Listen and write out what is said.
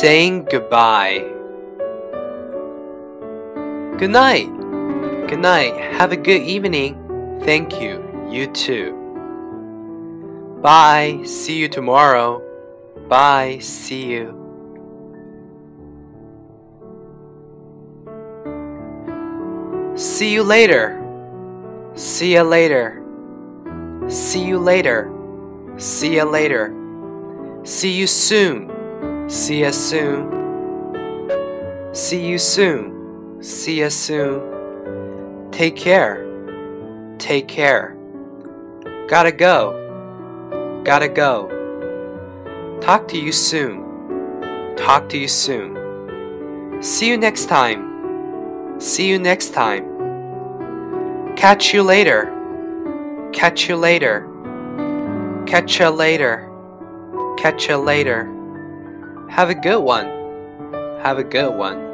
saying goodbye. Good night. Good night. Have a good evening. Thank you. You too. Bye. See you tomorrow. Bye. See you. See you later. See you later. See you later. See you later. See you soon. See you soon. See you soon. See you soon. Take care. Take care. Gotta go. Gotta go. Talk to you soon. Talk to you soon. See you next time. See you next time. Catch you later. Catch you later. Catch you later. Catch you later. Have a good one. Have a good one.